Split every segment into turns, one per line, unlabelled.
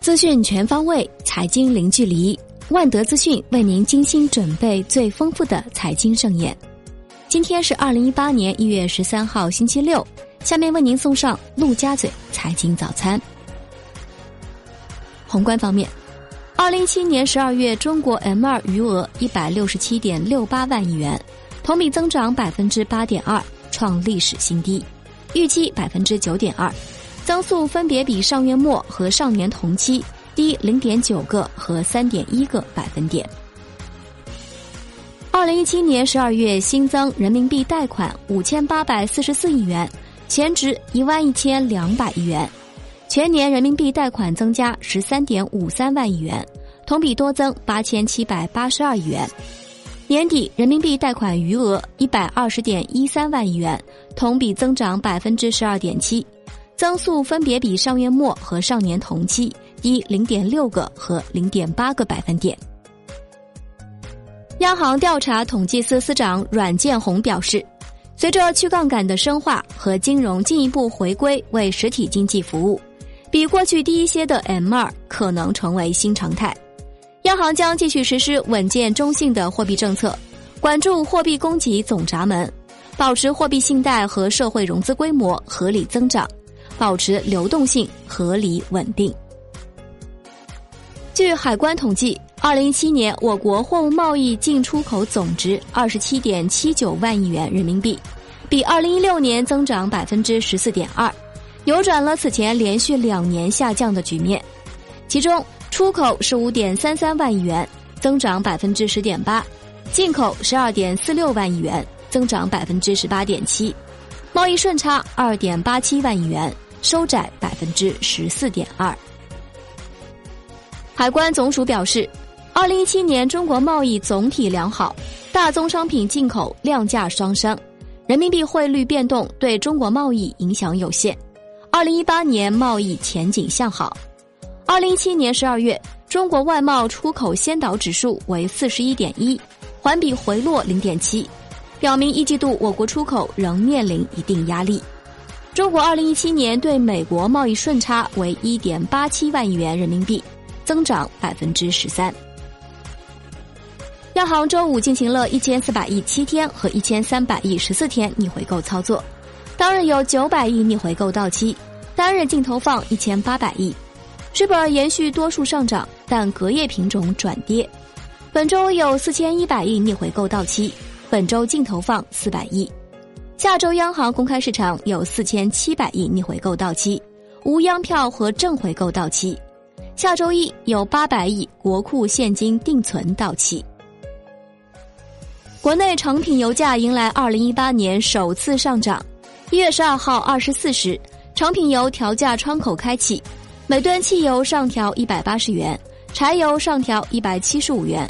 资讯全方位，财经零距离。万德资讯为您精心准备最丰富的财经盛宴。今天是二零一八年一月十三号，星期六。下面为您送上陆家嘴财经早餐。宏观方面，二零一七年十二月，中国 M 二余额一百六十七点六八万亿元，同比增长百分之八点二，创历史新低，预期百分之九点二。增速分别比上月末和上年同期低零点九个和三点一个百分点。二零一七年十二月新增人民币贷款五千八百四十四亿元，前值一万一千两百亿元，全年人民币贷款增加十三点五三万亿元，同比多增八千七百八十二亿元。年底人民币贷款余额一百二十点一三万亿元，同比增长百分之十二点七。增速分别比上月末和上年同期低零点六个和零点八个百分点。央行调查统计司司长阮建宏表示，随着去杠杆的深化和金融进一步回归为实体经济服务，比过去低一些的 M 二可能成为新常态。央行将继续实施稳健中性的货币政策，管住货币供给总闸门，保持货币信贷和社会融资规模合理增长。保持流动性合理稳定。据海关统计，二零一七年我国货物贸易进出口总值二十七点七九万亿元人民币，比二零一六年增长百分之十四点二，扭转了此前连续两年下降的局面。其中，出口十五点三三万亿元，增长百分之十点八；进口十二点四六万亿元，增长百分之十八点七；贸易顺差二点八七万亿元。收窄百分之十四点二。海关总署表示，二零一七年中国贸易总体良好，大宗商品进口量价双升，人民币汇率变动对中国贸易影响有限。二零一八年贸易前景向好。二零一七年十二月，中国外贸出口先导指数为四十一点一，环比回落零点七，表明一季度我国出口仍面临一定压力。中国二零一七年对美国贸易顺差为一点八七万亿元人民币，增长百分之十三。央行周五进行了一千四百亿七天和一千三百亿十四天逆回购操作，当日有九百亿逆回购到期，单日净投放一千八百亿。日本延续多数上涨，但隔夜品种转跌。本周有四千一百亿逆回购到期，本周净投放四百亿。下周央行公开市场有四千七百亿逆回购到期，无央票和正回购到期。下周一有八百亿国库现金定存到期。国内成品油价迎来二零一八年首次上涨。一月十二号二十四时，成品油调价窗口开启，每吨汽油上调一百八十元，柴油上调一百七十五元，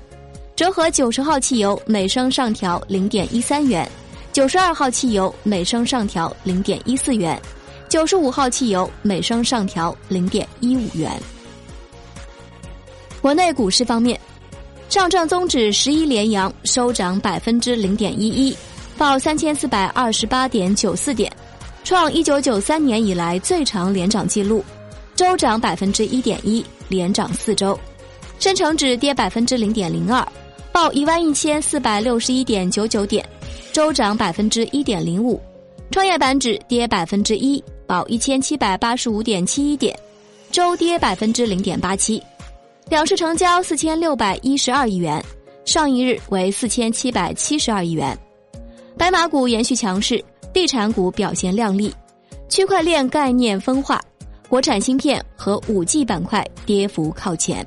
折合九十号汽油每升上调零点一三元。九十二号汽油每升上调零点一四元，九十五号汽油每升上调零点一五元。国内股市方面，上证综指十一连阳收涨百分之零点一一，报三千四百二十八点九四点，创一九九三年以来最长连涨记录，周涨百分之一点一，连涨四周。深成指跌百分之零点零二，报一万一千四百六十一点九九点。周涨百分之一点零五，创业板指跌百分之一，报一千七百八十五点七一点，周跌百分之零点八七。两市成交四千六百一十二亿元，上一日为四千七百七十二亿元。白马股延续强势，地产股表现亮丽，区块链概念分化，国产芯片和五 G 板块跌幅靠前。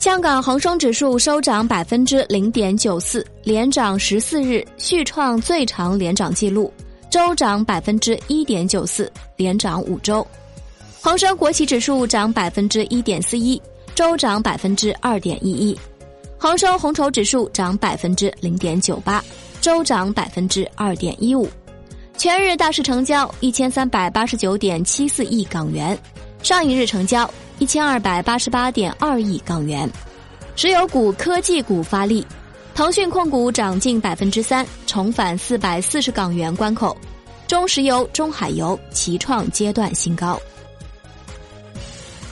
香港恒生指数收涨百分之零点九四，连涨十四日，续创最长连涨记录。周涨百分之一点九四，连涨五周。恒生国企指数涨百分之一点四一，周涨百分之二点一一。恒生红筹指数涨百分之零点九八，周涨百分之二点一五。全日大市成交一千三百八十九点七四亿港元，上一日成交。一千二百八十八点二亿港元，石油股、科技股发力，腾讯控股涨近百分之三，重返四百四十港元关口，中石油、中海油齐创阶段新高。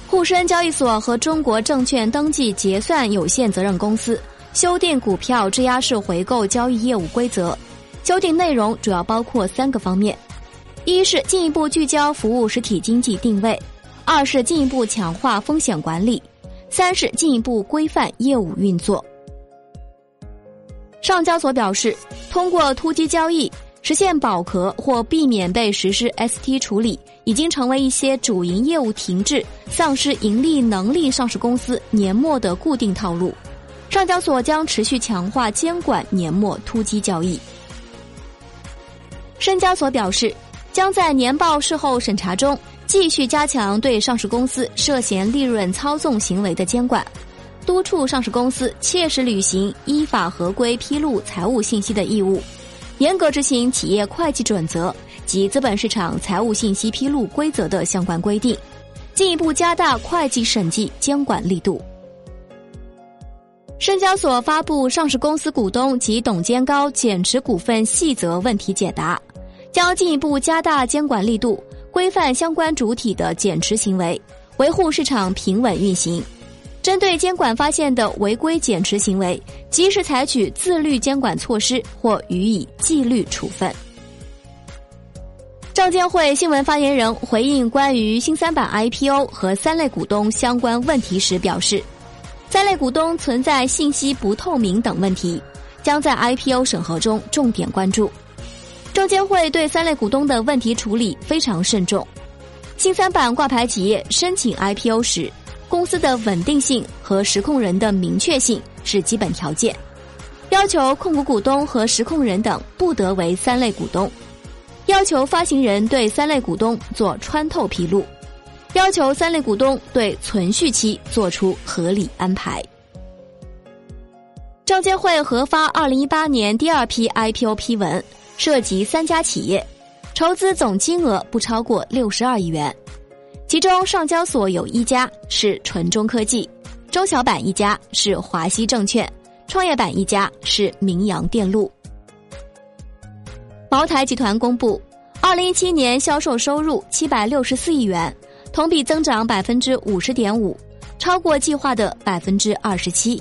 沪深交易所和中国证券登记结算有限责任公司修订股票质押式回购交易业务规则，修订内容主要包括三个方面：一是进一步聚焦服务实体经济定位；二是进一步强化风险管理；三是进一步规范业务运作。上交所表示，通过突击交易实现保壳或避免被实施 ST 处理。已经成为一些主营业务停滞、丧失盈利能力上市公司年末的固定套路。上交所将持续强化监管年末突击交易。深交所表示，将在年报事后审查中继续加强对上市公司涉嫌利润操纵行为的监管，督促上市公司切实履行依法合规披露财务信息的义务，严格执行企业会计准则。及资本市场财务信息披露规则的相关规定，进一步加大会计审计监管力度。深交所发布上市公司股东及董监高减持股份细则问题解答，将进一步加大监管力度，规范相关主体的减持行为，维护市场平稳运行。针对监管发现的违规减持行为，及时采取自律监管措施或予以纪律处分。证监会新闻发言人回应关于新三板 IPO 和三类股东相关问题时表示，三类股东存在信息不透明等问题，将在 IPO 审核中重点关注。证监会对三类股东的问题处理非常慎重。新三板挂牌企业申请 IPO 时，公司的稳定性和实控人的明确性是基本条件，要求控股股东和实控人等不得为三类股东。要求发行人对三类股东做穿透披露，要求三类股东对存续期作出合理安排。证监会核发二零一八年第二批 IPO 批文，涉及三家企业，筹资总金额不超过六十二亿元，其中上交所有一家是纯中科技，中小板一家是华西证券，创业板一家是明阳电路。茅台集团公布，二零一七年销售收入七百六十四亿元，同比增长百分之五十点五，超过计划的百分之二十七。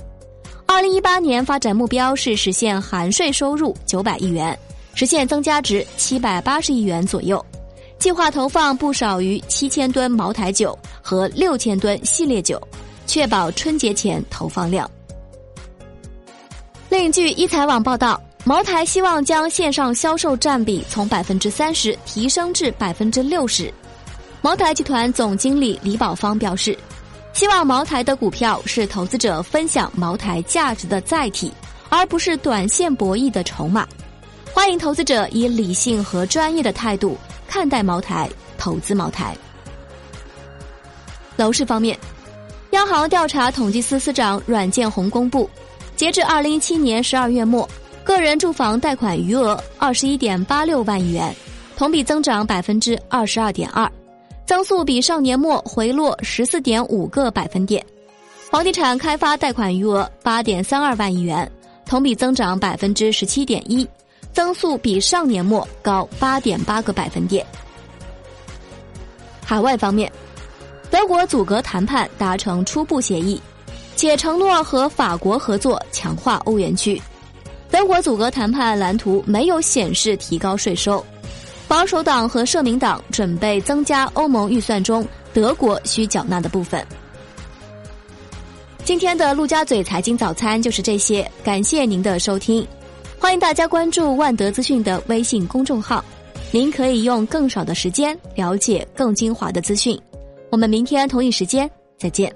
二零一八年发展目标是实现含税收入九百亿元，实现增加值七百八十亿元左右，计划投放不少于七千吨茅台酒和六千吨系列酒，确保春节前投放量。另据一财网报道。茅台希望将线上销售占比从百分之三十提升至百分之六十。茅台集团总经理李宝芳表示，希望茅台的股票是投资者分享茅台价值的载体，而不是短线博弈的筹码。欢迎投资者以理性和专业的态度看待茅台，投资茅台。楼市方面，央行调查统计司司长阮建宏公布，截至二零一七年十二月末。个人住房贷款余额二十一点八六万亿元，同比增长百分之二十二点二，增速比上年末回落十四点五个百分点。房地产开发贷款余额八点三二万亿元，同比增长百分之十七点一，增速比上年末高八点八个百分点。海外方面，德国阻隔谈判达成初步协议，且承诺和法国合作强化欧元区。德国阻隔谈判蓝图没有显示提高税收，保守党和社民党准备增加欧盟预算中德国需缴纳的部分。今天的陆家嘴财经早餐就是这些，感谢您的收听，欢迎大家关注万德资讯的微信公众号，您可以用更少的时间了解更精华的资讯。我们明天同一时间再见。